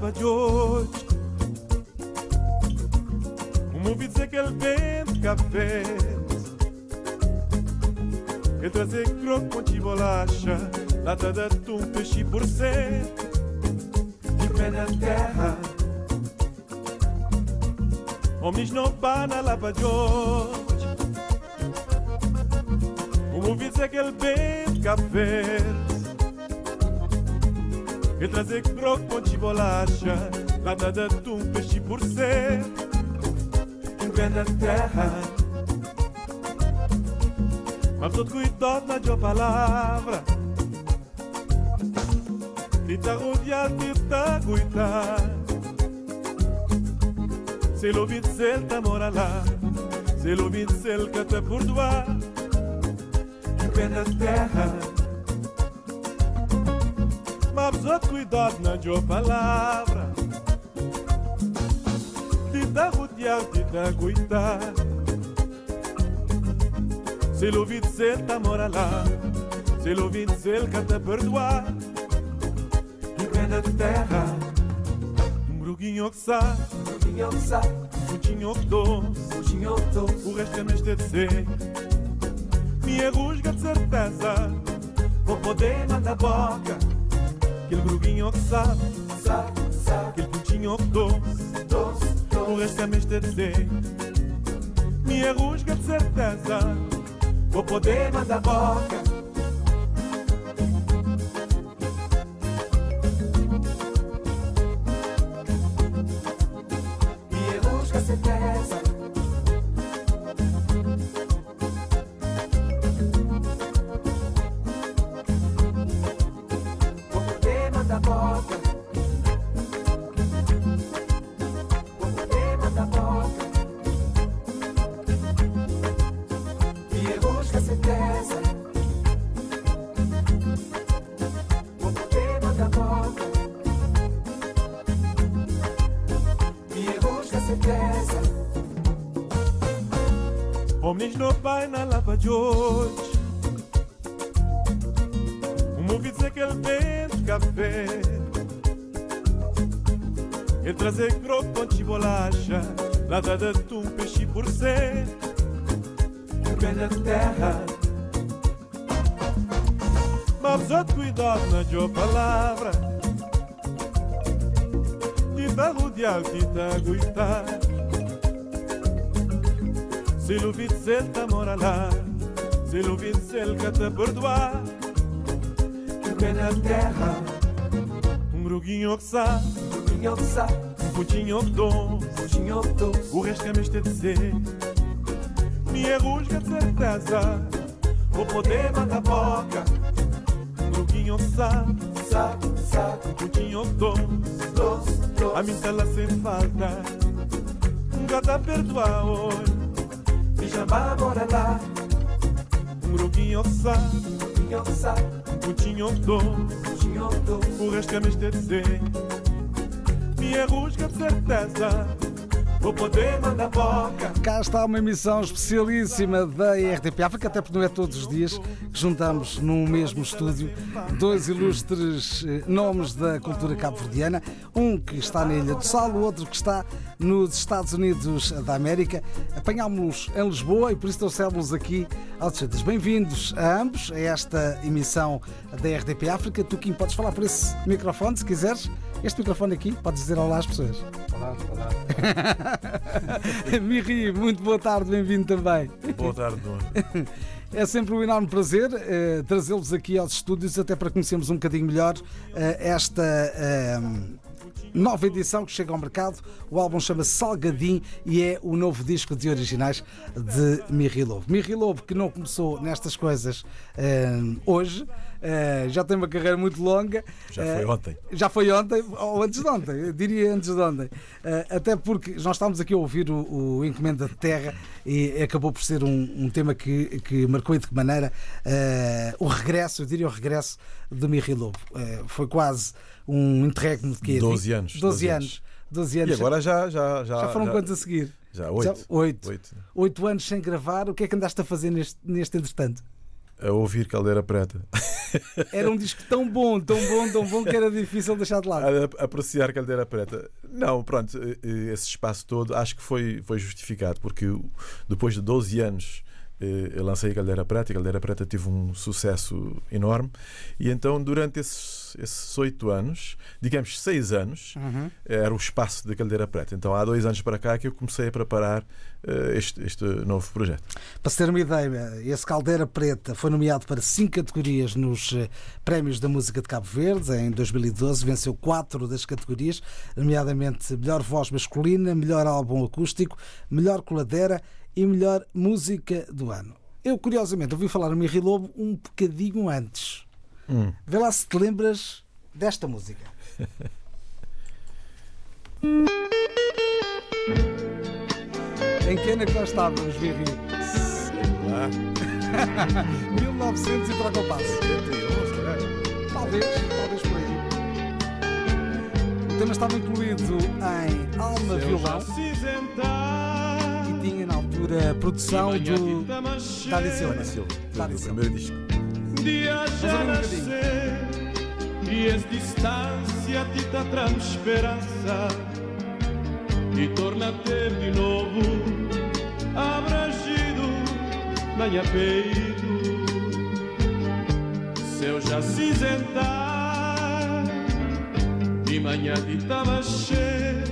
Lá para hoje. Ouvido dizer que ele vende café. Ele trazer croco com de bolacha. Lata de atum, peixe por ser. De pé na terra. Homens não pana lá para hoje. Ouvido dizer que ele vende café. Ele trazer croco de bolacha. Lata de atum, peixe por ser. De pé na terra. Mas todo cuidado na tua palavra Tita rodear, tita cuidar Se lo vincel ta mora lá Se lo vincel que te perdoar Em na terra Todo cuidado na tua palavra. Tita rodear, tita cuidar Se l'ouvido cel ta mora lá. Se l'ouvido cel que te perdoar. E pena de terra Um gruguinho que sabe. Gruguinho que sabe. Um tinho que doce. Um tinho que doce. O resto é neste de ser Minha rusga de certeza Vou poder mandar boca Aquele gruguinho que sabe Sabe, sabe Aquele pontinho que doce Doce, doce O resto é de ser Minha rusga de certeza. Vou poder mandar boca de hoje. Um ouvi dizer que ele vende café. Ele trazer croco com de bolacha Lata de atum, peixe por ser. Pé na terra. Mas outro cuidado na tua palavra. Tita rodear, tita aguentar Se l'ouvido cel ta mora lá Se l'ouvido cel que te perdoar Pé na terra Um gruguinho que sabe Gruguinho que sabe Um pontinho que doce Um tinho que doce O resto é mesmo de dizer Minha rusga de certeza Vou poder mandar boca Um gruguinho que sabe Sabe, sabe Um pontinho que doce Doce, A doce mim tá lá sem falta Um gato a perdoar hoje Me chama bora lá Gruguinho que sabe que sabe Um pontinho que doce. Um tinho que doce. O resto é mesmo de Minha rusga de certeza Vou poder mandar boca Cá está uma emissão especialíssima da RTP África, até porque não é todos os dias que juntamos num mesmo estúdio dois ilustres eh, nomes da cultura cabo-verdiana, um que está na Ilha do Sal, o outro que está nos Estados Unidos da América. Apanhámos-los em Lisboa e por isso trouxemos aqui aos Santos. Bem-vindos a ambos a esta emissão da RTP África. Tu, Kim, podes falar por esse microfone, se quiseres. Este microfone aqui, podes dizer olá às pessoas. Olá, olá. Miri, muito boa tarde, bem-vindo também. Boa tarde, Nuno. É sempre um enorme prazer eh, trazê-los aqui aos estúdios, até para conhecermos um bocadinho melhor eh, esta eh, nova edição que chega ao mercado. O álbum chama-se Salgadim e é o novo disco de originais de Miri Lobo. Miri Lobo, que não começou nestas coisas hoje, eh, já tem uma carreira muito longa. Já Eh, foi ontem. já foi ontem, ou antes de ontem, diria antes de ontem. Eh, até porque nós estávamos aqui a ouvir o, o Encomenda de Terra e acabou por ser um, um tema que, que marcou e de que maneira eh, o regresso, eu diria o regresso do Mirri Lobo. Eh, foi quase um interregno de quê? 12 anos, 12, 12 anos. 12 anos. E agora já. Já, já, já foram quantos a seguir? Já, oito. Já- oito. Oito. Oito anos sem gravar. O que é que andaste a fazer neste, neste entretanto? A ouvir Caldeira Preta. Era um disco tão bom, tão bom, tão bom que era difícil deixar de lado. A, apreciar Caldeira Preta. Não, pronto, esse espaço todo acho que foi, foi justificado, porque depois de 12 anos eh, eu lancei a Caldeira Preta e a Caldeira Preta teve um sucesso enorme. E então, durante esses, esses oito anos, digamos seis anos, Uhum. era o espaço da Caldeira Preta. Então, há dois anos para cá que eu comecei a preparar eh, este, este novo projeto. Para se ter uma ideia, esse Caldeira Preta foi nomeado para cinco categorias nos eh, Prémios da Música de Cabo Verde. Em 2012 venceu quatro das categorias, nomeadamente Melhor Voz Masculina, Melhor Álbum Acústico, Melhor Coladeira e Melhor Música do Ano. Eu, curiosamente, ouvi falar no Mirri Lobo um bocadinho antes. Hum. Vê lá se te lembras desta música. em que ano é que nós estávamos, Mirri? Lá, 1900 e troca o passo. 71, se calhar. Talvez, talvez por aí. O tema estava incluído em Alma Violão e tinha na altura a produção do Dani Silva. Do Silva. primeiro disco. Dia um nascer E es distância te dá traz esperança E torna-te de novo Abragido na minha peito. Seu já cinzentar De manhã de tabaxê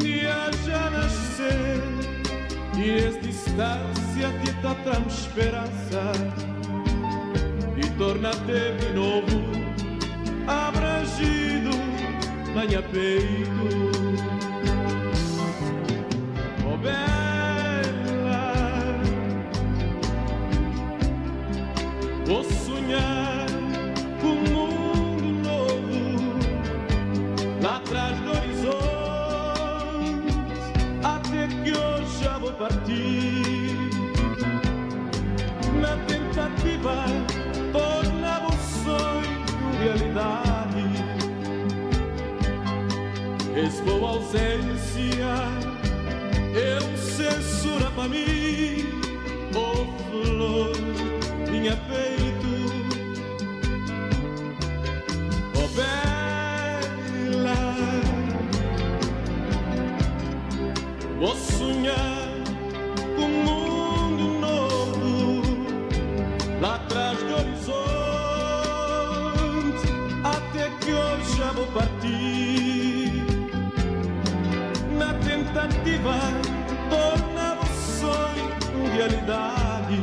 Dia já nascer es distância te dá tão esperança E torna-te de novo Abragido na minha peito. Oh bela partir. Na tentativa, tornar o sonho realidade. Boa ausência, eu censura para mim. Oh flor, minha peito. O sonho realidade.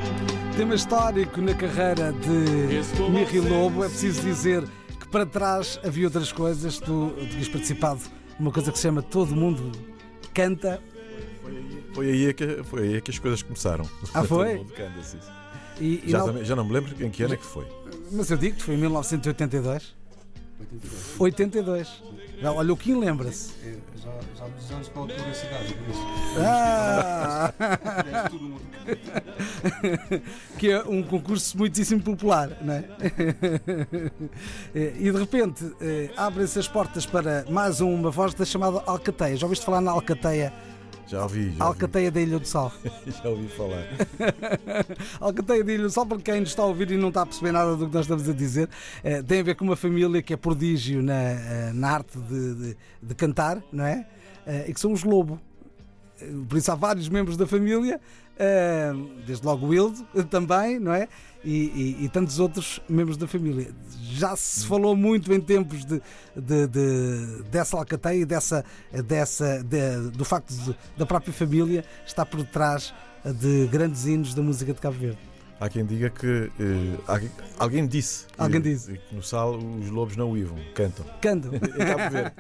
Tema histórico na carreira de Mirri Lobo. É preciso dizer que para trás havia outras coisas. Tu tinhas participado numa coisa que se chama Todo Mundo Canta. Foi aí, foi aí, é que, foi aí é que as coisas começaram. Ah, foi? Todo mundo canta, sim. E, e Já, não- já não me lembro em que ano é que foi. Mas eu digo que foi em 1982. 82. Já, olha, o Kim lembra-se. Já, já nos anos com a publicidade, por isso. Ah! É que é um concurso muitíssimo popular, não é? E de repente eh, abrem-se as portas para mais uma voz da chamada Alcateia. Já ouviste falar na Alcateia? Já ouvi, já, Alcateia da Ilha do Sal. ouvi, já ouvi falar. Alcateia da Ilha do Sal, para quem nos está a ouvir e não está a perceber nada do que nós estamos a dizer, eh, tem a ver com uma família que é prodígio na, eh, na arte de, de- de cantar, não é? Eh, E que são os Lobo. Por isso há vários membros da família, desde logo o Wildo também, não é? E, e- e tantos outros membros da família. Já se falou muito em tempos de, de- de- dessa alcateia dessa, dessa, de- do facto da própria família estar por trás de grandes hinos da música de Cabo Verde. Há quem diga que. eh, alguém, alguém disse. Que, Alguém disse. que no sal os lobos não uivam, cantam. Verde.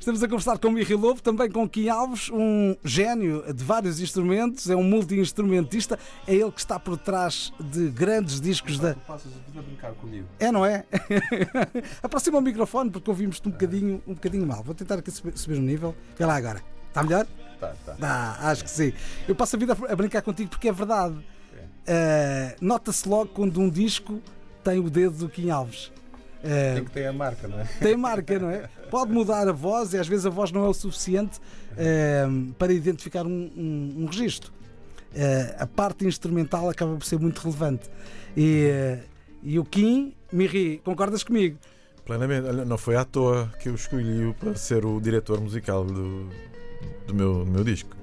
Estamos a conversar com o Mirri Lobo, também com Kim Alves, um gênio de vários instrumentos, é um multi-instrumentista, é ele que está por trás de grandes discos da. Tu passas a vida a brincar comigo. É, não é? Aproxima o microfone porque ouvimos-te um bocadinho, um bocadinho mal. Vou tentar aqui subir, subir o nível. Vê lá agora. Está melhor? Tá, tá. Dá, acho que sim. Eu passo a vida a brincar contigo porque é verdade. Eh, Nota-se logo quando um disco tem o dedo do Kim Alves. Eh, Tem que ter a marca, não é? tem marca, não é? Pode mudar a voz e às vezes a voz não é o suficiente eh, para identificar um, um, um registro. a parte instrumental acaba por ser muito relevante. E, e o Kim, Miri, concordas comigo? Plenamente. Não foi à toa que eu escolhi para ser o diretor musical do, do, meu, do meu disco.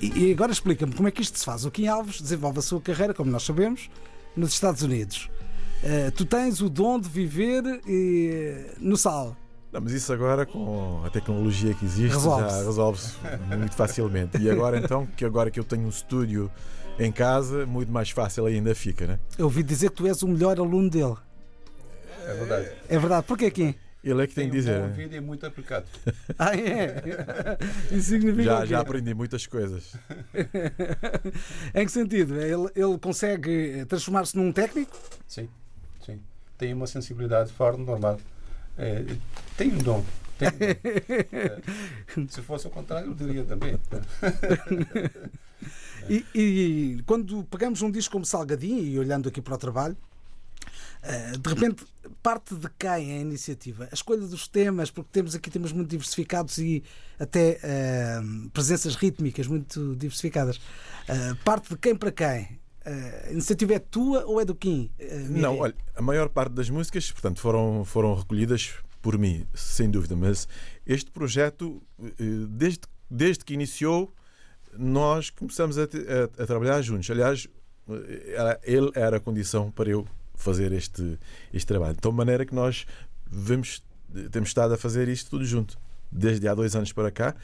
E, e agora explica-me como é que isto se faz. O Kim Alves desenvolve a sua carreira, como nós sabemos, nos Estados Unidos. Eh, tu tens o dom de viver eh, no sal. Não, mas isso agora com a tecnologia que existe Resolve-se. já resolve-se muito facilmente. E agora então, que agora que eu tenho um estúdio em casa, muito mais fácil ainda fica, né? Eu ouvi dizer que tu és o melhor aluno dele. É verdade. É verdade. Porquê, Kim? Ele é que tem, Tem um dizer. né? ouvido e muito aplicado. Ah, é? Isso significa Já, já aprendi muitas coisas. Em que sentido? Ele, ele consegue transformar-se num técnico? Sim, sim. Tem uma sensibilidade fora do normal. É, tem um dom. Tem um dom. É, se fosse o contrário, eu diria também. E, e quando pegamos um disco como Salgadinho, e olhando aqui para o trabalho, eh, de repente parte de quem é a iniciativa? A escolha dos temas, porque temos aqui temas muito diversificados e até eh, presenças rítmicas muito diversificadas. Eh, parte de quem para quem? Eh, a iniciativa é tua ou é do Kim? Eh? Não, olha, a maior parte das músicas, portanto, foram, foram recolhidas por mim, sem dúvida, mas este projeto, eh, desde, desde que iniciou, nós começamos a, a- a trabalhar juntos. Aliás, eh, ele era a condição para eu fazer este, este trabalho. De tal maneira que nós vemos, temos estado a fazer isto tudo junto. Desde há dois anos para cá,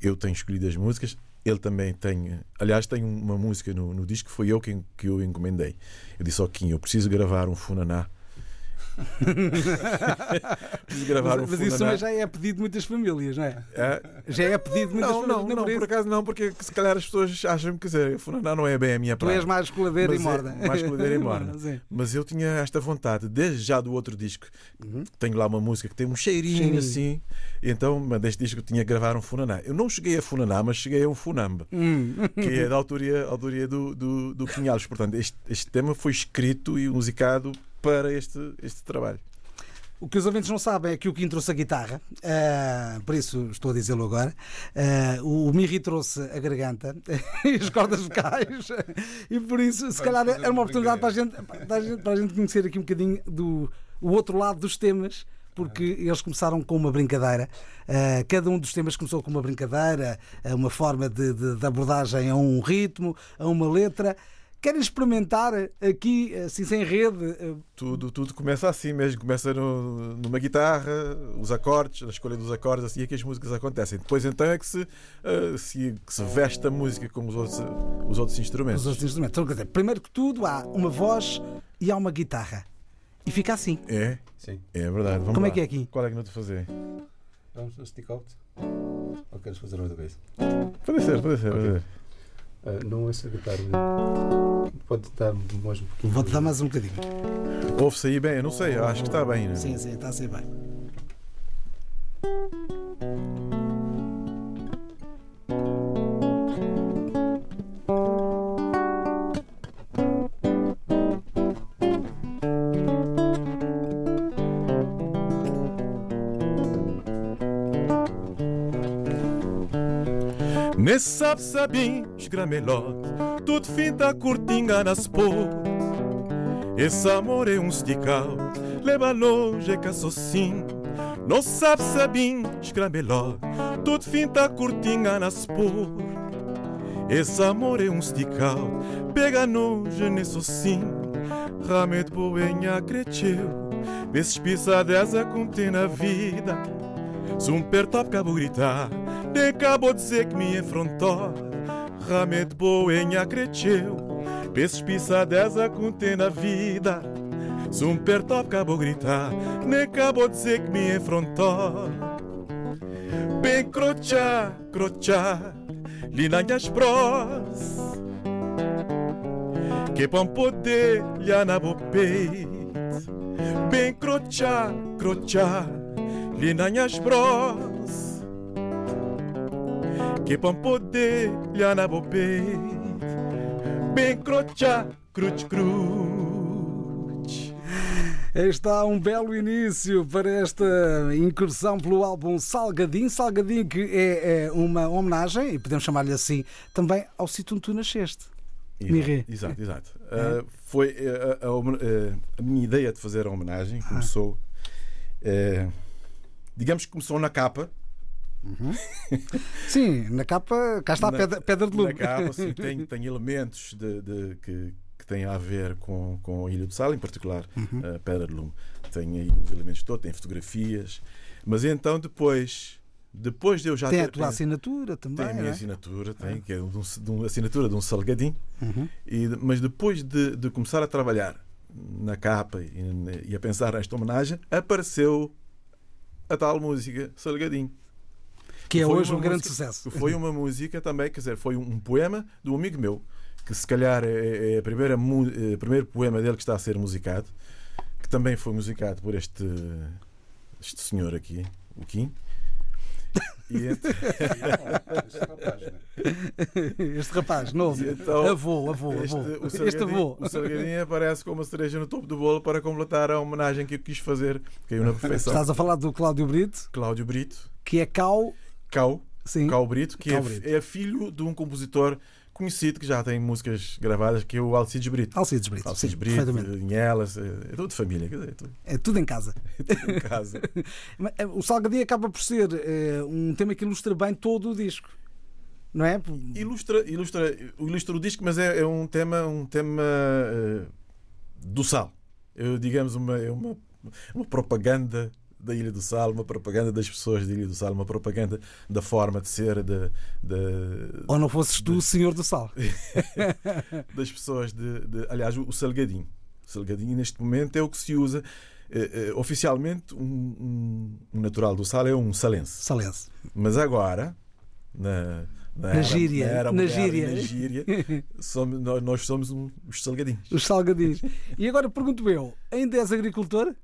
eu tenho escolhido as músicas, ele também tem. Aliás, tem uma música no, no disco que foi eu quem que eu encomendei. Eu disse ao Kim: Eu preciso gravar um Funaná. gravar um mas, mas isso já é pedido de muitas famílias, não é? É, Já é pedido de muitas não, famílias. não, é não, por acaso não, porque se calhar as pessoas acham que dizer, Funaná não é bem a minha Tu praia. és mais coladeira e Mas é morda. mais coladeira e morda. Mas eu tinha esta vontade, desde já do outro disco, Uhum. tenho lá uma música que tem um cheirinho, Cheirinho. assim, então mas deste disco eu tinha que gravar um Funaná. Eu não cheguei a Funaná, mas cheguei a um Funamba, Hum. que é da autoria, autoria do, do, do Alves. Portanto, este, este tema foi escrito e musicado para este, este trabalho. O que os ouvintes não sabem é que o Kim trouxe a guitarra, ah, por isso estou a dizê-lo agora. Ah, o Miri trouxe a garganta e as cordas vocais, e por isso, se calhar, fazer era uma oportunidade para a, gente, para, a gente, para a gente conhecer aqui um bocadinho do o outro lado dos temas. Porque eles começaram com uma brincadeira, Ah, cada um dos temas começou com uma brincadeira, uma forma de, de- de abordagem a um ritmo, a uma letra. Querem experimentar aqui, assim, sem rede, ah, Tudo, tudo começa assim mesmo, começa no- numa guitarra, os acordes, a escolha dos acordes, assim é que as músicas acontecem. Depois então é que se, ah, se, que se veste a música como os outros, os outros instrumentos. os outros instrumentos. Então, quer dizer, primeiro que tudo, há uma voz e há uma guitarra. E fica assim. É, Sim. é verdade. Vamos Como é lá. que é aqui? Qual é que não te fazer? Vamos no stick out? Ou queres fazer outra vez? Pode ser, pode ser. Pode Ok. ser. Ah, não essa guitarra. Pode dar mais um pouquinho. Vou-te dar mais um bocadinho. Ouve-se aí bem, eu não sei, acho que está bem. Né? Sim, sim, está a ser bem. Nesse sabe sabim, esgramelote, tudo finta curtinga nas pot. Esse amor é um stick out, leva longe que sozinho. Não sabe sabim, esgramelote, tudo finta curtinga nas pot. Esse amor é um stick out, pega nojo nesse sozinho. Ramet boenha cresceu, vezes pisadeza contém na vida. Cabo gritar, nem acabou de dizer que me enfrentou. Realmente boenha cresceu, vezes pisadeza contém na vida. Se um pertop cabo nem acabou de dizer que me enfrentou. Bem crochá, crochá, linhas pros. Que pão poder lhe na bo peito. Bem crochá, crochá, linhas bros. Que pão poder lhe na bo peito. Bem crochá, cruch, cruch. Está um belo início para esta incursão pelo álbum Salgadinho. Salgadinho que é, é uma homenagem, e podemos chamar-lhe assim, também ao sítio onde tu nasceste. Mirré. Exato, exato. Uh, foi uh, a, a, uh, a, minha ideia de fazer a homenagem começou. Digamos que começou na capa. Uhum. sim, na capa, cá está na, a pedra, pedra de lume. Na capa, sim, tem, tem elementos de, de que, que têm a ver com, com a Ilha do Sal, em particular uhum. a Pedra de Lume. Tem aí os elementos todos, tem fotografias. Mas então depois depois de eu já tem ter, a tua tem, assinatura também. Tem a minha é? assinatura, tem, que é de, uma assinatura de um salgadinho. Uhum. E, mas depois de, de, começar a trabalhar na capa e, e, a pensar nesta homenagem, apareceu a tal música Salgadinho. Que é hoje um grande sucesso. Foi uma música também, quer dizer, foi um poema de um amigo meu, que se calhar é, é é o primeiro poema dele que está a ser musicado, que também foi musicado por este, este senhor aqui, o Kim. Entre... este rapaz, novo, então, avô, avô, avô. Este, este avô. O Salgadinho aparece como uma cereja no topo do bolo para completar a homenagem que eu quis fazer. Caiu na perfeição. Estás a falar do Cláudio Brito? Cláudio Brito. Que é Cau. Cau. Sim. Cau Brito, que é, Brito. é filho de um compositor conhecido que já tem músicas gravadas, que é o Alcides Brito. Alcides Brito. Alcides Sim, Brito, Inhelas, é, é tudo de família. É tudo, é tudo em casa. É tudo em casa. Eh, o Salgadinho acaba por ser é, um tema que ilustra bem todo o disco. Não é? Ilustra, ilustra, ilustra o disco, mas é, é um tema, um tema uh, do sal. Eu, digamos, uma, é uma, uma propaganda da Ilha do Sal, uma propaganda das pessoas da Ilha do Sal, uma propaganda da forma de ser. De, de Ou não fosses tu o senhor do sal? das pessoas de, de, Aliás, o Salgadinho. O Salgadinho, neste momento, é o que se usa. Eh, eh, oficialmente, um, um, um, natural do sal é um salense. Salense. Mas agora, na, na, na gíria, na, era na gíria, na gíria somos, nós, nós somos um, os salgadinhos. Os salgadinhos. E agora pergunto eu: ainda és agricultor?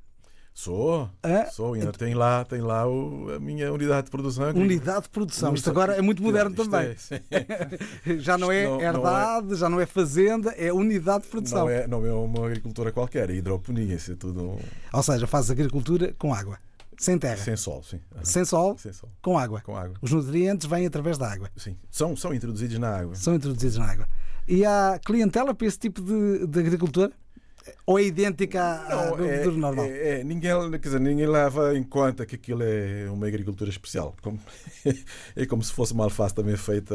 Sou, é? sou, ainda tem lá, tem lá o, a minha unidade de produção. Unidade de produção, isto agora é muito moderno também. É, já não é não, herdade, não é, já não é fazenda, é unidade de produção. Não é, não é uma agricultura qualquer, é hidroponia, isso é tudo. Ou seja, faz agricultura com água. Sem terra. Sem sol, sim. Sem, sol, Sem sol, com água. Com água. Os nutrientes vêm através da água. Sim, são, são introduzidos na água. São introduzidos na água. E há clientela para esse tipo de, de agricultura? Ou é idêntica à do, é, do normal? É, é, ninguém, quer dizer, ninguém leva em conta que aquilo é uma agricultura especial. Como, é como se fosse uma alface também feita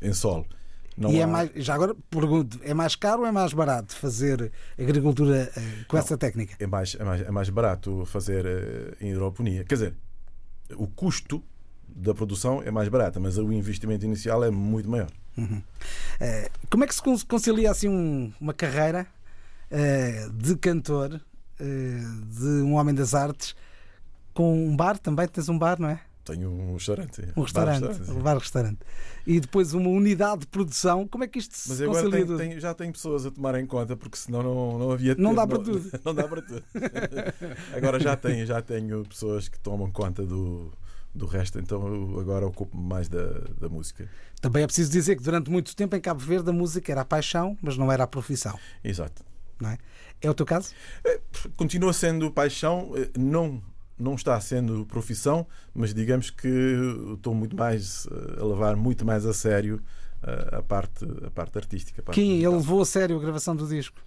em solo. Não e é há... é mais, já agora pergunto, é mais caro ou é mais barato fazer agricultura eh, com não, essa técnica? É mais, é, mais, é mais barato fazer eh, em hidroponia. Quer dizer, o custo da produção é mais barato, mas o investimento inicial é muito maior. Uhum. Uh, como é que se concilia assim um, uma carreira eh, de cantor, eh, de um homem das artes, com um bar também. Tens um bar, não é? Tenho um restaurante. Um restaurante, bar-restaurante. Um bar-restaurante. E depois uma unidade de produção. Como é que isto Mas se agora? Tem, tem, já tem pessoas a tomar em conta, porque senão não, não havia Não dá para não, tudo. Não dá para tudo. agora já tenho, já tenho pessoas que tomam conta do, do resto, então eu agora ocupo-me mais da, da música. Também é preciso dizer que durante muito tempo em Cabo Verde a música era a paixão, mas não era a profissão. Exato não é? É o teu caso? É, continua sendo paixão, é, não não está sendo profissão, mas digamos que estou muito mais a levar muito mais a sério a parte, a parte artística. A parte Quem ele levou a sério a gravação do disco?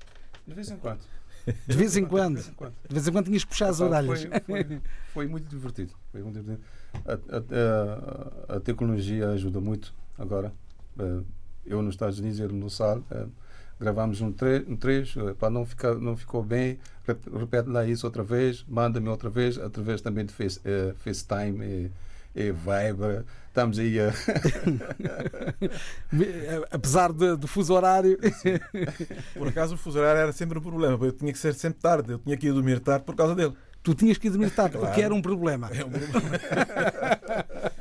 De vez em quando. De vez em quando. De vez em quando tinhas que puxar as orelhas. Foi, foi, foi, muito divertido. Foi muito divertido. A, a, a, a, tecnologia ajuda muito agora. Eh, eu nos Estados Unidos, ele no SAL gravamos um, tre um trecho, eh, para não ficar não ficou bem, repete lá isso outra vez, manda-me outra vez, através também de face, uh, FaceTime e, e Viber. Estamos aí a. Apesar de, do fuso horário. Por acaso o fuso horário era sempre um problema, eu tinha que ser sempre tarde, eu tinha que ir dormir tarde por causa dele. Tu tinhas que ir dormir tarde, claro. porque era um problema. É um problema.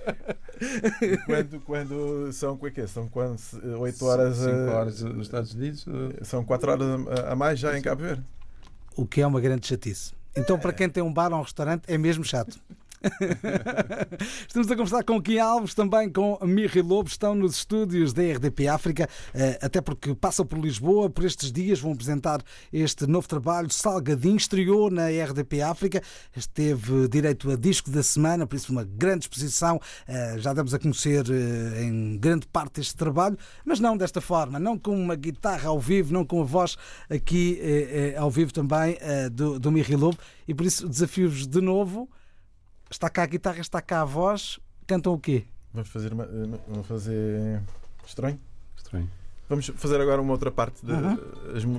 quando, quando são o que São quando, 8 horas. 5 horas nos Estados Unidos? Eh, são 4 horas a mais já em Cabo Verde. O que é uma grande chatice. Então, para quem tem um bar ou um restaurante, é mesmo chato. Estamos a conversar com Kim Alves, também com Mirri Lobo, estão nos estúdios da RDP África, eh, até porque passam por Lisboa, por estes dias vão apresentar este novo trabalho, Salgadinho, estreou na RDP África, teve direito a disco da semana, por isso uma grande exposição, eh, já demos a conhecer eh, em grande parte este trabalho, mas não desta forma, não com uma guitarra ao vivo, não com a voz aqui ao vivo também do, do Mirri Lobo, e por isso desafio-vos de novo Está cá a guitarra, está cá a voz. Cantam o quê? Vamos fazer uma, vamos fazer estranho. Estranho. Vamos fazer agora uma outra parte de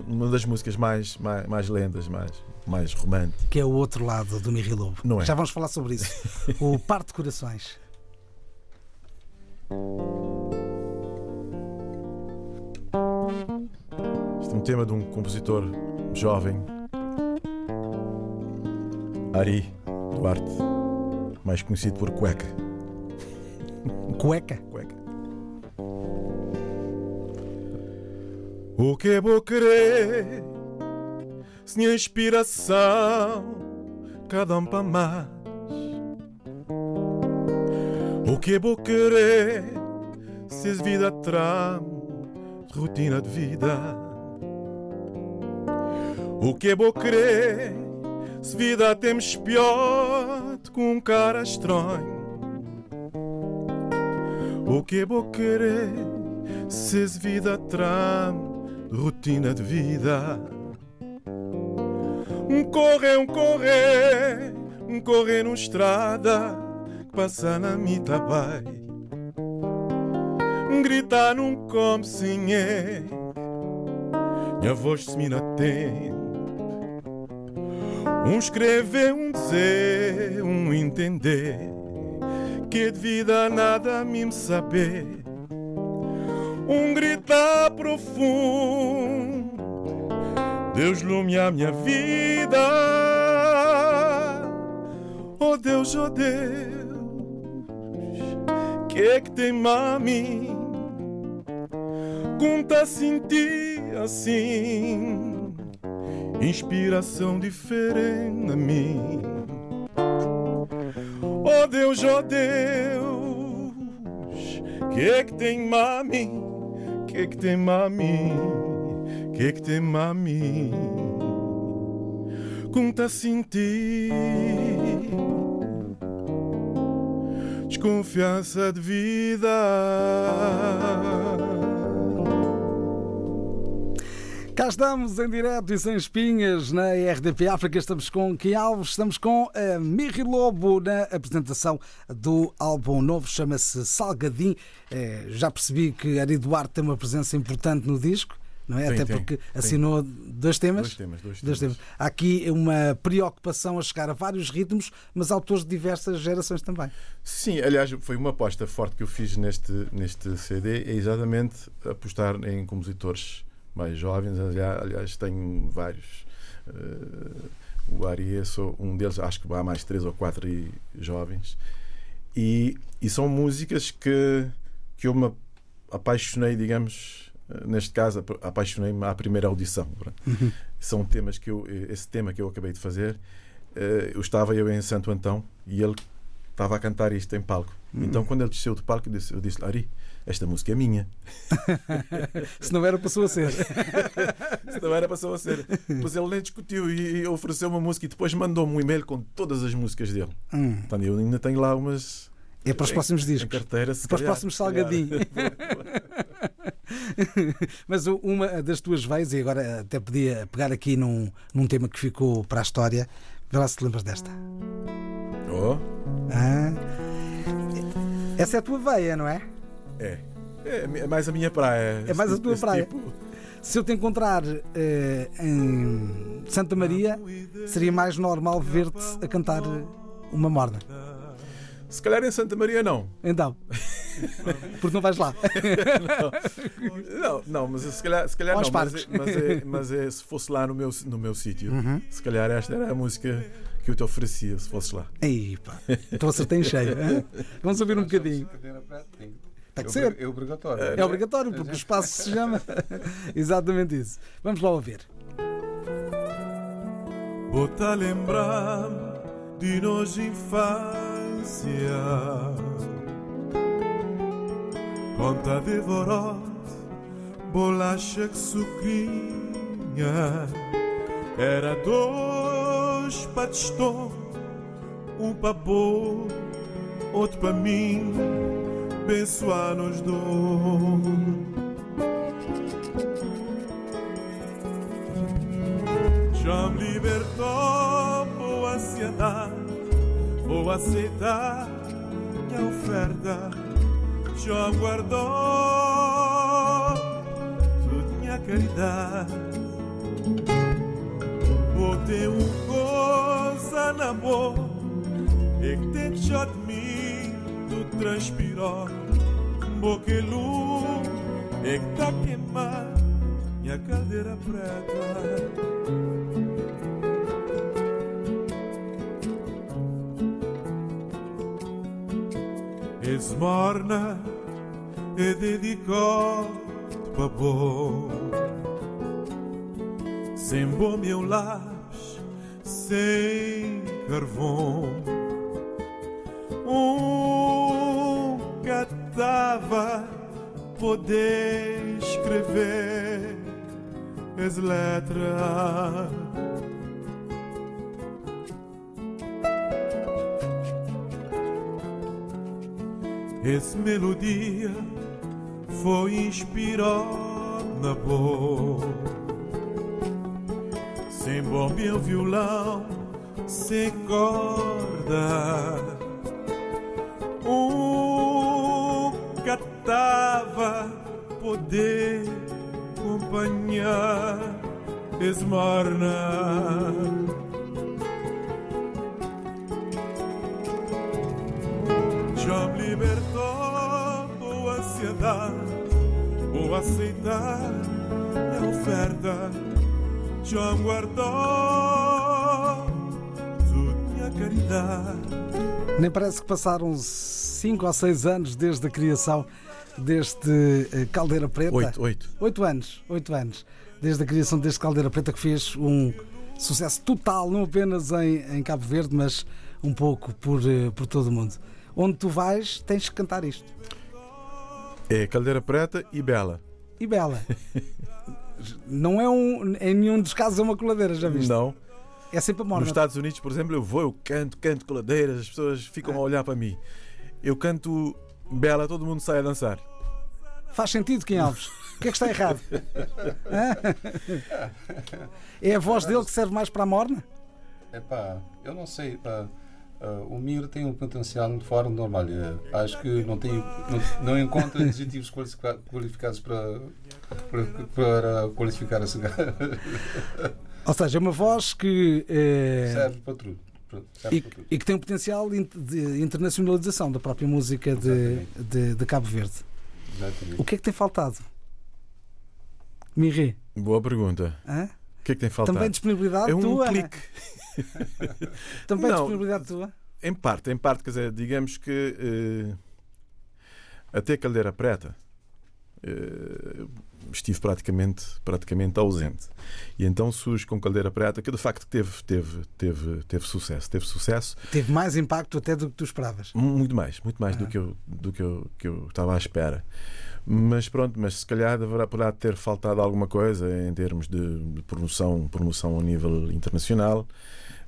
uma das músicas mais, mais, mais lendas, mais, mais românticas. Que é o outro lado do Mirri Lobo. Não é? Já vamos falar sobre isso. o Par de Corações. Este é um tema de um compositor jovem, Ari Duarte mais conhecido por Cueca. Cueca? Cueca. O que vou querer sem inspiração, cada um para mais? O que vou querer se a vida tramo, rotina de vida? O que vou querer se vida temos pior com um cara estranho. O que vou querer se vida trama rotina de vida? Um correr, um correr, um correr numa estrada que passa na mita um gritar num como é Minha voz se me tem um escrever, um dizer, um entender Que de vida nada mim saber. Um gritar profundo Deus lume a minha vida. Oh Deus, oh Deus Que é que tem a mim? Como tá sentir assim inspiração diferente a mim. Oh Deus, oh Deus, que é que tem mami? Que é que tem mami? Que é que tem mami? Como tá sentir desconfiança de vida. Cá estamos em direto e sem espinhas na RDP África. Estamos com Kim Alves, estamos com a Mirri Lobo na apresentação do álbum novo, chama-se Salgadim. É, já percebi que Ari Duarte tem uma presença importante no disco. Não é? Até tem, porque tem. assinou dois temas. Dois temas, dois Dois temas. temas. Há aqui uma preocupação a chegar a vários ritmos, mas autores de diversas gerações também. Sim, aliás, foi uma aposta forte que eu fiz neste, neste CD, é exatamente apostar em compositores mais jovens. Aliás, tenho vários. Uh, o Ari sou um deles, acho que há mais três ou quatro jovens. E, e são músicas que, que eu me apaixonei, digamos, eh, neste caso, apaixonei-me à primeira audição. Uhum. São temas que eu, esse tema que eu acabei de fazer, eh, eu estava eu em Santo Antão e ele estava a cantar isto em palco. Uhum. Então, quando ele desceu do palco, eu disse, eu disse Ari, esta música é minha. Se não era, passou a ser. Se não era, passou a ser. Mas ele nem discutiu e ofereceu uma música e depois mandou-me um e-mail com todas as músicas dele. Hum. Então eu ainda tenho lá umas. É para os próximos discos. Carteira, para os próximos salgadinhos. Mas uma das tuas veias, e agora até podia pegar aqui num, num tema que ficou para a história, vê lá se te lembras desta. Oh. Ah. Essa é a tua veia, não é? É. É mais a minha praia. É mais a tua praia. Tipo. Se eu te encontrar uh, em Santa Maria, seria mais normal ver-te a cantar uma morda. Se calhar em Santa Maria não. Então. Porque não vais lá. não, não, não, mas se calhar, se calhar não. Mas, é, mas, é, mas é, se fosse lá no meu, no meu sítio, uhum. se calhar esta era a música que eu te oferecia se fosses lá. Ei, pá, então acertei em cheio. Vamos ouvir um bocadinho. Tem que ser. É obrigatório. É, é obrigatório, porque o espaço se chama exatamente isso. Vamos lá ouvir. Vou-te lembrar de nós em Conta de vorot, bolacha que sucrinha. Era dois para testou, um para boi, outro para mim, bençoar nos dois. Já me libertou boa ansiedade, vou aceitar minha oferta. Já guardou toda minha caridade. Botei uma coisa na boca, e tem tu transpirou. Boquelu, e que tá queimando minha caldeira preta. esmorna e dedicou-te para bom. Sem bom meu lápis, sem carvão. Poder escrever as letras. Esse melodia foi inspirado na boa. Sem bomba e violão, sem corda. Um catava poder acompanhar esmorna. Já me libertou boa ansiedade, vou aceitar a oferta. Já guardou minha caridade. Nem parece que passaram 5 ou 6 anos desde a criação deste eh, Caldeira Preta. Oito, oito. Oito anos, oito anos. Desde a criação deste Caldeira Preta que fez um sucesso total, não apenas em, em Cabo Verde, mas um pouco por, eh, por todo o mundo. Onde tu vais, tens que cantar isto. É Caldeira Preta e Bela. E Bela. não é um, em nenhum dos casos é uma coladeira, já viste? Não. É sempre a morna. Nos Estados Unidos, por exemplo, eu vou, eu canto, canto coladeiras, as pessoas ficam a olhar para mim. Eu canto Bela, todo mundo sai a dançar. Faz sentido, Kim Alves. O que é que está errado? É a voz dele que serve mais para a morna? Epá, eu não sei. pá, ah, o Mir tem um potencial muito fora do normal. Eh, acho que não, tem, não, não encontra adjetivos qualifica- qualificados para, para, para qualificar esse gajo. Ou seja, é uma voz que. eh, Serve para tudo. Pronto, e, e que tem um potencial de internacionalização da própria música de, de, de Cabo Verde. Exatamente. O que é que tem faltado? Mirri, Boa pergunta. hã? O que é que tem faltado? também disponibilidade é um tua? clique. Também Não. disponibilidade tua? Em parte, em parte, quer dizer, digamos que eh, até Caldeira Preta eh, estive praticamente, praticamente ausente. E então surge com Caldeira Preta, que de facto teve, teve, teve, teve sucesso. Teve sucesso Teve mais impacto até do que tu esperavas. muito mais, muito mais Ah. do, que eu, do que eu, que eu estava à espera. Mas pronto, mas se calhar deverá, poderá ter faltado alguma coisa em termos de, de promoção, promoção a nível internacional.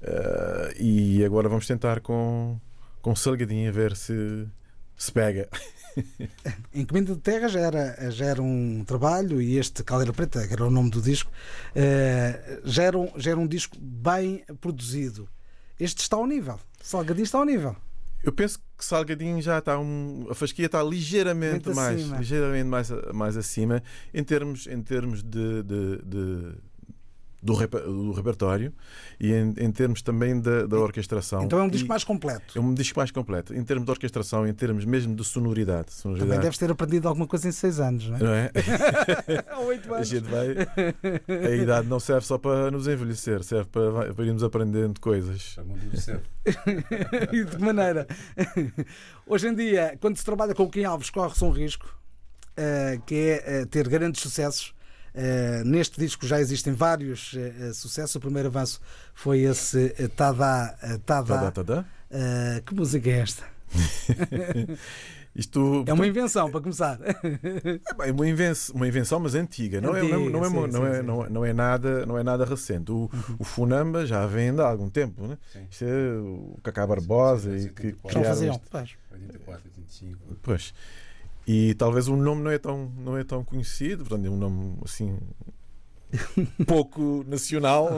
Eh, e agora vamos tentar com, com Salgadinho a ver se se pega. Encomenda de Terra já era, já era um trabalho e este Caldeira Preta, que era o nome do disco, eh, já, era um, já era um disco bem produzido. Este está ao nível. Salgadinho está ao nível. Eu penso que Salgadinho já está um, a fasquia está ligeiramente mais, acima. ligeiramente mais, mais acima em termos, em termos de, de- de- do, do repertório e em, em termos também da, da orquestração. Então é um disco E- mais completo. é um disco mais completo, em termos de orquestração, em termos mesmo de sonoridade. Também sonoridade deves ter aprendido alguma coisa em seis anos, não é? não é? Há oito A gente vai. A idade não serve só para nos envelhecer, serve para, para irmos aprendendo coisas. E de que maneira? Hoje em dia, quando se trabalha com o Kim Alves, corre-se um risco, eh, que é eh, ter grandes sucessos. Eh, neste disco já existem vários eh, eh, sucessos. O primeiro avanço foi esse Tada, Tada, Tadá, tadá. Uh, que música é esta? Isto É uma invenção, para começar. é uma invenção, uma invenção, mas antiga. Não, é, é, é, é, é, é nada, não é nada recente. O, o Funamba já vem há algum tempo. Né? Sim. Isto é o Cacá Barbosa Sim, e sim, que sim, Já Criaram faziam. este- Pois. 84, 85. Pois. E talvez o nome não é tão, não é tão conhecido, portanto é um nome assim pouco nacional.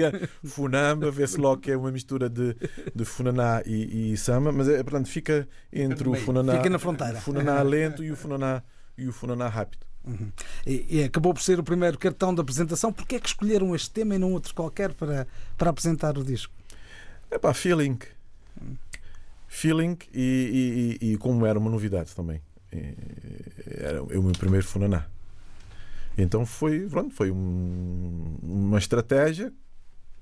Funamba, vê-se logo que é uma mistura de, de Funaná e, e Samba, mas é, portanto fica entre o. Funaná, Fica na fronteira. Funaná lento e o Funaná, e o Funaná rápido. Uhum. E, e acabou por ser o primeiro cartão de apresentação. Porquê é que escolheram este tema e não outro qualquer para, para apresentar o disco? É pá, feeling. Feeling e, e- e- e como era uma novidade também. Eh, Era o meu primeiro Funaná. Então foi, pronto, foi um- uma estratégia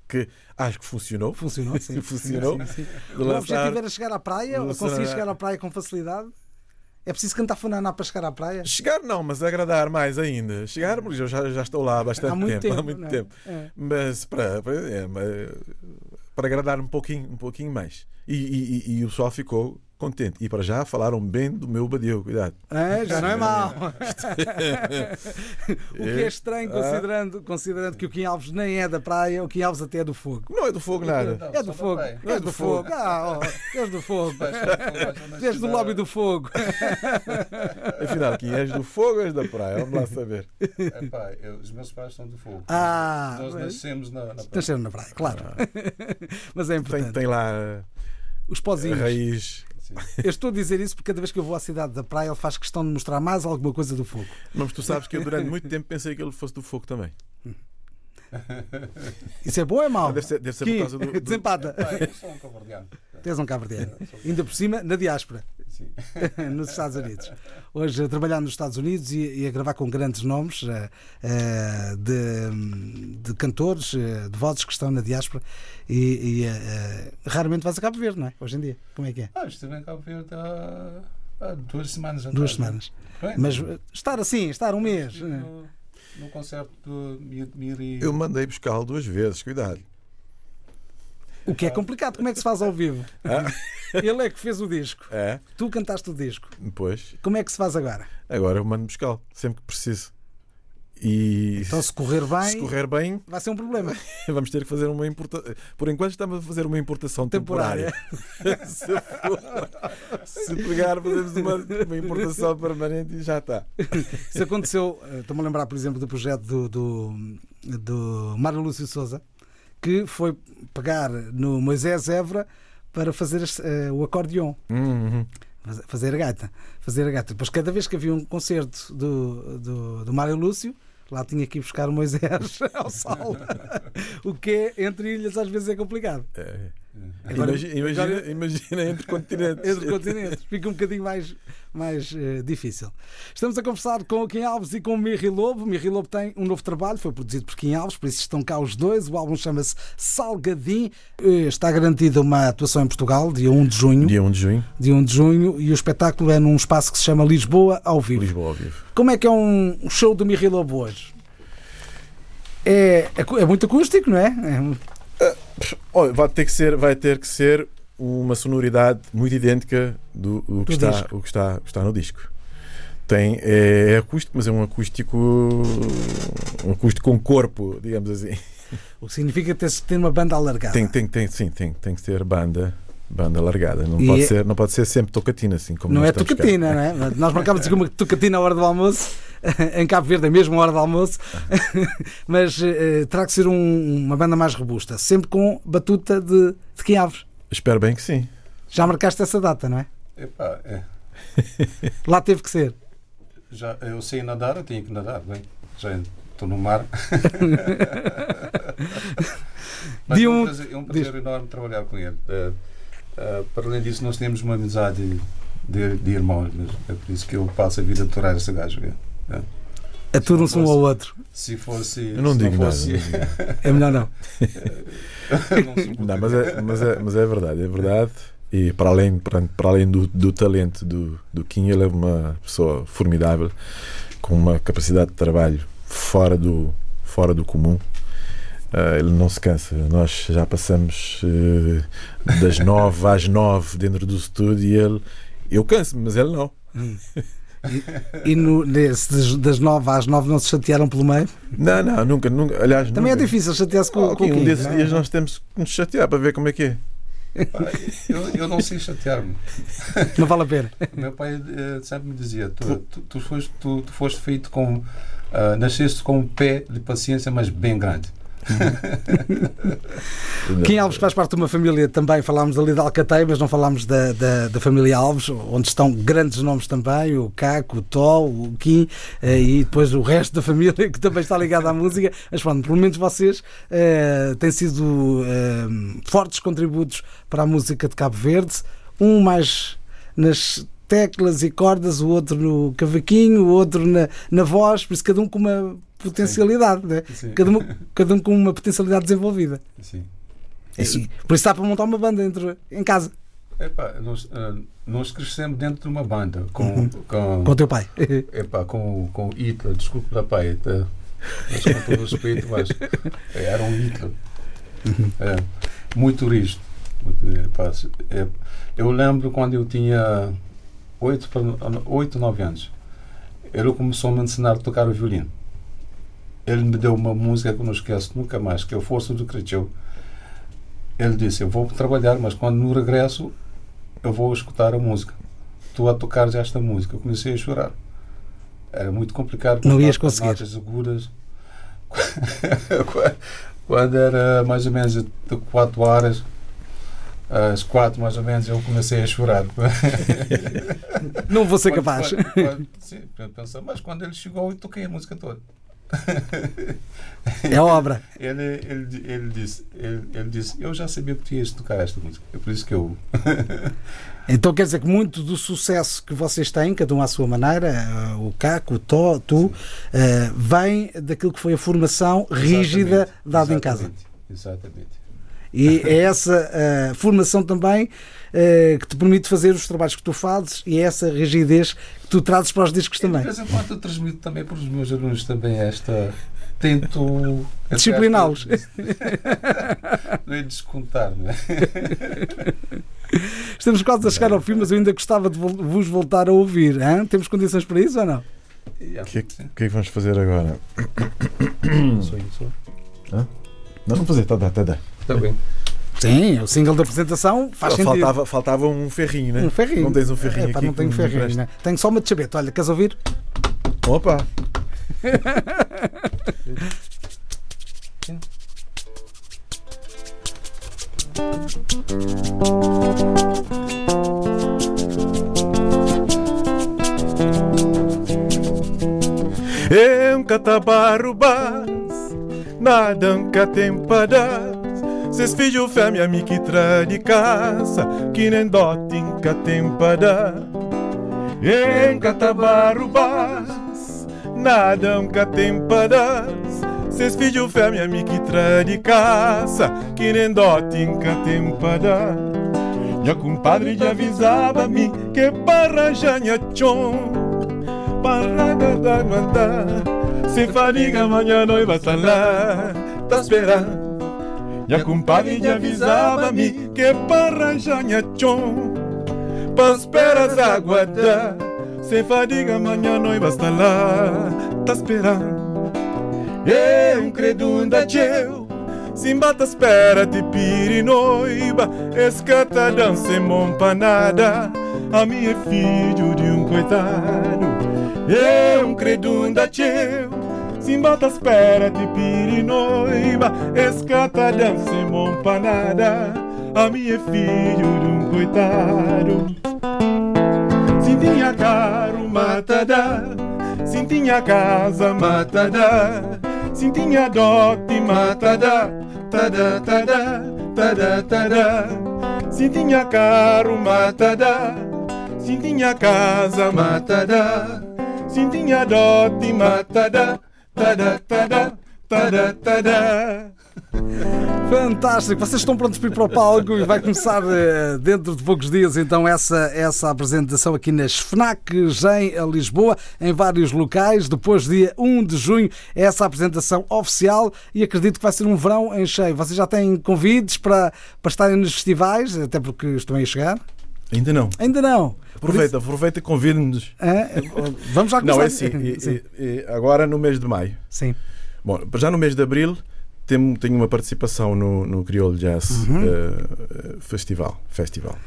que acho que funcionou. Funcionou, sim. Funcionou. Sim, sim. De O objetivo era chegar à praia, conseguir chegar à praia com facilidade? É preciso cantar funaná para chegar à praia? Chegar não, mas agradar mais ainda. Chegar, porque eu já, já estou lá há bastante Há muito tempo. há muito é? tempo. É. Mas para, para, é, para agradar um pouquinho, um pouquinho mais. E, e- e- e o pessoal ficou contente. E para já falaram bem do meu Badio, cuidado. É, já não é mau. o que é É. estranho, Ah. considerando, considerando que o Kim Alves nem é da praia, o Kim Alves até é do fogo. Não é do fogo nada. Não, É do fogo. praia. És do fogo. Ah, oh, és do fogo. És do lobby do fogo. Afinal, quem és do fogo ou és da praia? Vamos lá saber. Epá, eu- os meus pais são do fogo. Ah, Nós mas- nascemos na, na praia. Nasceram na praia, claro. Mas é Tem, importante. tem lá Os a pozinhos. raiz. Sim. Eu estou a dizer isso porque cada vez que eu vou à cidade da praia ele faz questão de mostrar mais alguma coisa do fogo. Mas tu sabes que eu durante muito tempo pensei que ele fosse do fogo também. Isso é bom ou é mau? Deve ser, deve ser por causa do. do- desempata. Epá, eu sou um cavardiano. Tens um cabo-verdiano. Ainda por cima, na diáspora. nos Estados Unidos. Hoje a trabalhar nos Estados Unidos e, e a gravar com grandes nomes eh, de, de cantores, eh, de vozes que estão na diáspora e, e, raramente vais a Cabo Verde, não é? Hoje em dia. Como é que é? Ah, estive em Cabo Verde há, há duas semanas atrás. Duas semanas. Bem, Mas estar assim, estar um mês. estive no, no concerto do Mi- Miri. Eu mandei buscá-lo duas vezes, cuidado. O que é complicado, como é que se faz ao vivo? Ah. Ele é que fez o disco. É? Tu cantaste o disco. Depois, Como é que se faz agora? agora eu mando buscá-lo, sempre que preciso. E Então, se correr bem, se correr bem, vai ser um problema. vamos ter que fazer uma importação. Por enquanto, estamos a fazer uma importação temporária. Temporária. se, for- se pegar, fazemos uma, uma importação permanente e já está. Isso aconteceu, eh, estou-me a lembrar, por exemplo, do projeto do, do, do Mário Lúcio Souza, que foi pegar no Moisés Évora para fazer eh, o acordeon, Uhum. faz- fazer a gaita. Fazer a gaita. Depois, cada vez que havia um concerto do, do, do Mário Lúcio, lá tinha que ir buscar o Moisés ao solo. o que é, entre ilhas às vezes é complicado. É. Agora- imagina, agora- imagina entre continentes. entre continentes. Fica um bocadinho mais, mais eh, difícil. Estamos a conversar com o Kim Alves e com o Mirri Lobo. Mirri Lobo tem um novo trabalho, foi produzido por Kim Alves, por isso estão cá os dois. O álbum chama-se Salgadim. Eh, Está garantida uma atuação em Portugal, dia 1 de junho. Dia 1 de junho, Dia 1 de junho, e o espetáculo é num espaço que se chama Lisboa ao vivo. Lisboa ao vivo. Como é que é um show do Mirri Lobo hoje? É, é, é muito acústico, não é? É Olha, vai ter que ser, vai ter que ser uma sonoridade muito idêntica do, do que, Do está, disco. o que está, que está no disco. Tem, é, é acústico, mas é um acústico um acústico com corpo, digamos assim. o que significa ter, ter uma banda alargada. Tem, tem, tem, sim, tem, tem que ser banda, banda largada. Não E pode, é- ser, não pode ser sempre tocatina, assim como Não é tocatina, não é? Nós marcámos aqui uma tocatina à hora do almoço, em Cabo Verde, a mesma hora do almoço, mas eh, terá que ser um- uma banda mais robusta, sempre com batuta de, de. Espero bem que sim. Já marcaste essa data, não é? Epá, é. Lá teve que ser. Já, eu sei nadar, eu tenho que nadar, bem. Já estou no mar. Mas De é um- prazer, é um prazer enorme trabalhar com ele. Eh, eh, para além disso, nós temos uma amizade de, de irmãos mesmo. É por isso que eu passo a vida a aturar esse gajo. é. Aturam-se um ao outro. Se fosse. Eu não se digo fosse, não digo nada. É melhor não. não mas, é, mas, é, mas é verdade, é verdade. E para além, para, para além do, do talento do, do Kim, ele é uma pessoa formidável, com uma capacidade de trabalho fora do, fora do comum. Ah, ele não se cansa. Nós já passamos eh, das nove às nove dentro do estúdio e ele. Eu canso, mas ele não. E no, nesse, das- das 9 às 9 não se chatearam pelo meio? Não, não, nunca. nunca aliás, Também é nunca. difícil chatear-se com, Oh, com um desses não é? dias nós temos que nos chatear para ver como é que é. Eu, eu não sei chatear-me. Não vale a pena. Meu pai eh, sempre me dizia: tu, tu, tu, foste, tu, tu foste feito com. ah, nasceste com um pé de paciência, mas bem grande. Kim Alves faz parte de uma família também, falámos ali de Alcateia, mas não falámos da, da, da família Alves, onde estão grandes nomes também, o Caco, o Tó, o Kim eh, e depois o resto da família que também está ligada à música. Mas pronto, pelo menos vocês eh, têm sido eh, fortes contributos para a música de Cabo Verde, um mais nas teclas e cordas, o outro no cavaquinho, o outro na, na voz, por isso cada um com uma potencialidade, né? Sim. cada, um, cada um com uma potencialidade desenvolvida. Sim. Isso- E por isso dá para montar uma banda dentro, em casa, Epá, nós, ah, nós crescemos dentro de uma banda com, com, com o teu pai. epá, com, com Hitler, desculpe lá, pai, tá? mas com todo o respeito, mas eh, era um Hitler. É, muito rígido. Epá, é, eu lembro quando eu tinha 8, 8 9 anos, ele começou a me ensinar a tocar o violino. Ele me deu uma música que eu não esqueço nunca mais, que é o Força do Creteu. Ele disse: Eu vou trabalhar, mas quando no regresso eu vou escutar a música. Tu a tocares esta música. Eu comecei a chorar. Era muito complicado. Não ias as conseguir. Notas agudas. quando era mais ou menos de 4 horas, às 4 mais ou menos, eu comecei a chorar. Não vou ser Quando- capaz. quando- quando- sim, pensei, mas quando ele chegou, eu toquei a música toda. É obra. Ele, ele, ele, disse, ele, ele disse, eu já sabia que tu ias tocar esta música. É por isso que eu. Então quer dizer que muito do sucesso que vocês têm, cada um à sua maneira, eh, o Caco, o Tó, tu, eh, vem daquilo que foi a formação rígida Exatamente, dada em casa. exatamente, Exatamente. E é essa eh, formação também eh, que te permite fazer os trabalhos que tu fazes e é essa rigidez que tu trazes para os discos também. De vez em quando eu transmito também para os meus alunos também esta. Tento. Discipliná-los. Não é descontar, não é? Estamos quase a chegar ao fim, mas eu ainda gostava de vos voltar a ouvir. hã? Temos condições para isso ou não? O que, é que- é que vamos fazer agora? Sou isso. Não, não fazer, tá, tá, tá, tá. Está bem. Sim, o single da apresentação faz sentido. faltava, faltava um ferrinho, né? Um ferrinho. Não tens um ferrinho É, pá, aqui não tenho me ferrinho, né? Tenho só uma de chabete. Olha, queres ouvir? Opa! Um catabarro bas, nada um catempadas. Ses filhos fêmea me que de casa, que nem dote em catempada. É um catabarro bas, nada um catempadas. Ses filhos fêmea me que de casa, que nem dote em catempada. Minha compadre já avisava-me que para janha chon Parada da aguentar Sem fadiga amanhã nós vai estar lá Tá esperando Minha compadre já avisava-me Que para janha chon Para esperas aguardar Sem fadiga amanhã vai estar lá Tá esperando. É um credo da teu Simbata espera te piri noiba Escata dança e monpanada A minha é filho de um coitado. É um credo da teu Simbata espera te piri noiba Escata dança e monpanada A minha é filho de um coitado. Sintinha caro matada Sintinha casa matada Sintinha dote matada Tada tada tada tada. Sintinha caro matada Sintinha casa matada Sintinha dote matada Fantástico, vocês estão prontos para ir para o palco e vai começar eh, dentro de poucos dias então essa, essa apresentação aqui nas FNACs em Lisboa, em vários locais. Depois, dia 1 de junho, essa apresentação oficial e acredito que vai ser um verão em cheio. Vocês já têm convites para, para estarem nos festivais, até porque estão aí a chegar? Ainda não. Ainda não. Aproveita, aproveita e convide-nos. Hã? Vamos já começar. Não, é assim. e- e- agora no mês de maio. Sim. Bom, já no mês de abril tenho, tenho uma participação no, no Creole Jazz Uhum. eh, Festival. Festival.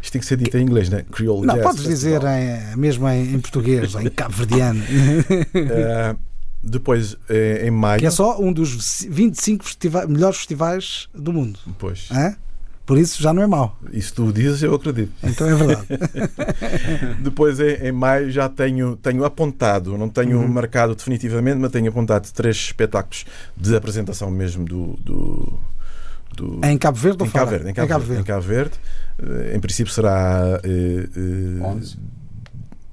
Isto tem que ser dito em inglês, né? Creole Não, Jazz podes dizer Festival. em- mesmo em, em português, em cabo-verdiano, Eh, depois, eh, em maio. que é só um dos 25 festiva- melhores festivais do mundo. Pois, Hã? Por isso já não é mau. isso tu dizes, eu acredito. Então é verdade. Depois, em, em maio, já tenho, tenho apontado, não tenho Uhum. marcado definitivamente, mas tenho apontado três espetáculos de apresentação mesmo do. do, do em Cabo Verde ou em fora? Cabo Verde. Em Cabo, Verde. Em Cabo Verde. Eh, Em princípio será eh, eh, 11.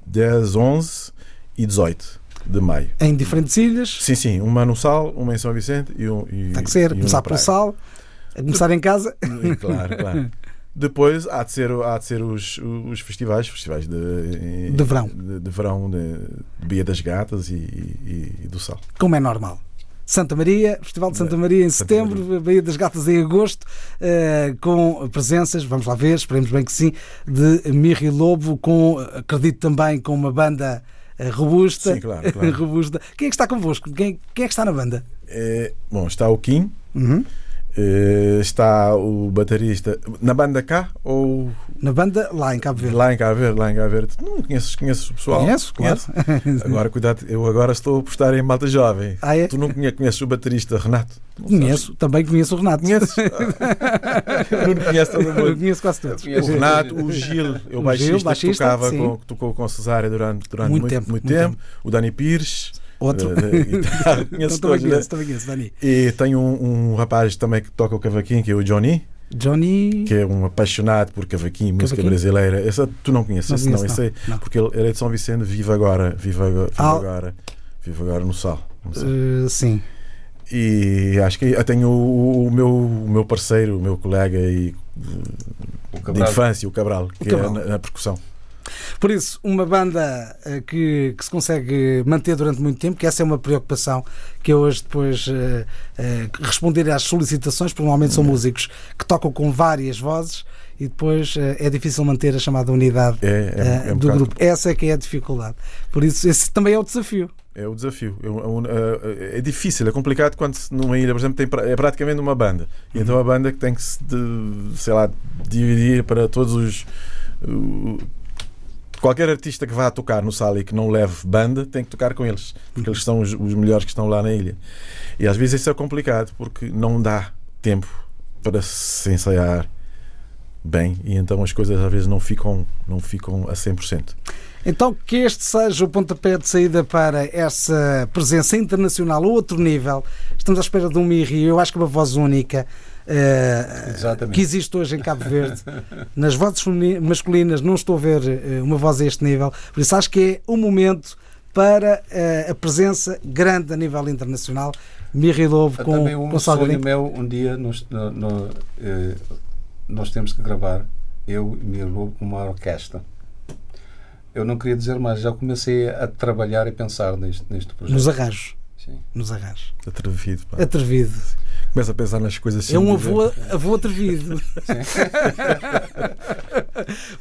10, 11 e 18 de maio. Em diferentes ilhas. Sim, sim, uma no Sal, uma em São Vicente e um. E, Tem que ser. Começar pelo sal, a começar em casa. Claro, claro. Depois há de ser, há de ser os, os festivais, festivais de, De verão. de, de verão, de, Bia das Gatas e, e- e do Sal. como é normal. Santa Maria, Festival de Santa Maria em Santa setembro, Baía das Gatas em agosto, eh, com presenças, vamos lá ver, esperemos bem que sim, de Mirri Lobo, com, acredito também com uma banda eh, robusta. Sim, claro, claro. robusta. Quem é que está convosco? Quem, quem é que está na banda? É, bom, está o Kim, Uhum. Eh, está o baterista na banda cá ou Na banda lá em Cabo Verde. lá em Cabo Verde, lá em Cabo Verde. Não conheces, conheces o pessoal? Conheço, claro. Conheces? Agora, cuidado, eu agora estou a apostar em malta jovem. Ah, é? Tu não conhe- conheces o baterista Renato? Não Conheço, também conheço o Renato. sabes? Conheces? Eu não conheço todo Eu mundo. conheço quase todos. Eu O conheço. Renato, o Gil, o O baixista, Gil, baixista, que tocava sim. com, que tocou com a Cesária durante, durante Muito muito, tempo, muito muito tempo. O Dani Pires, Outro. eh, guitarra, Então, conheço também todos. né? conheço, também conheço, Dani. E tem um, um rapaz também que toca o cavaquinho, que é o Johnny, Johnny. que é um apaixonado por cavaquinho, música Cavaquinho? brasileira. Essa tu não conheces, Não esse não, conheço, esse não. é- Não. porque ele, ele é de São Vicente, vive agora, vive agora, vive Ah. agora, vive agora no Sal. no Sal. Eh, sim. E acho que eu tenho o, o meu, o meu parceiro, o meu colega e, O de infância, o Cabral, que Cabral. é na, na percussão. Por isso, uma banda eh, que, que se consegue manter durante muito tempo, que essa é uma preocupação que eu hoje depois eh, eh, responder às solicitações, porque normalmente são músicos que tocam com várias vozes e depois eh, é difícil manter a chamada unidade É, é, é um do bocado- grupo. Essa é que é a dificuldade. Por isso, esse também é o desafio. É o desafio. É, um- é- é difícil, é complicado quando numa ilha, por exemplo, tem, é praticamente uma banda. E então a banda que tem que se, de- sei lá, dividir para todos os. Qualquer artista que vá tocar no sala e que não leve banda tem que tocar com eles, porque eles são os, os melhores que estão lá na ilha. E às vezes isso é complicado porque não dá tempo para se ensaiar bem e então as coisas às vezes não ficam, não ficam a 100%. Então, que este seja o pontapé de saída para essa presença internacional a outro nível. Estamos à espera de um Mirri, eu acho que uma voz única. Eh, Exatamente. que existe hoje em Cabo Verde. Nas vozes masculinas não estou a ver eh, uma voz a este nível, por isso acho que é o momento para eh, a presença grande a nível internacional. Mirri Lobo com, também um com sonho meu, um dia nós, no- no- eh, nós temos que gravar, eu e minha Lobo, com uma orquestra. Eu não queria dizer mais, já comecei a trabalhar e pensar neste, neste projeto. Nos arranjos. Sim. Nos arranjos. Atrevido. pá. Atrevido. Começa a pensar nas coisas sem É um avô, avô atrevido.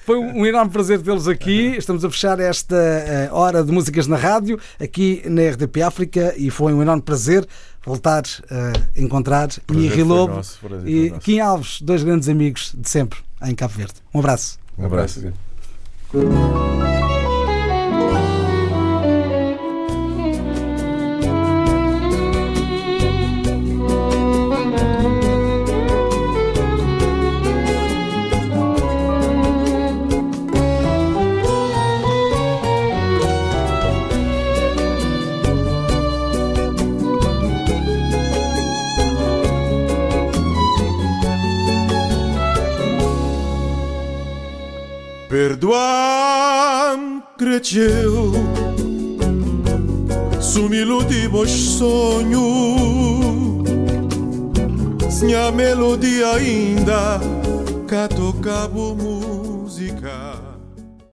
Foi um enorme prazer tê-los aqui. Estamos a fechar esta eh, hora de músicas na rádio, aqui na RDP África, e foi um enorme prazer voltar a encontrar Prazer foi Lobo nosso, e. Kim Alves, dois grandes amigos de sempre em Cabo Verde. Um abraço. Um abraço. Perdoa-me, cresceu Sumilu de bons sonhos Minha melodia ainda. Cá tocava música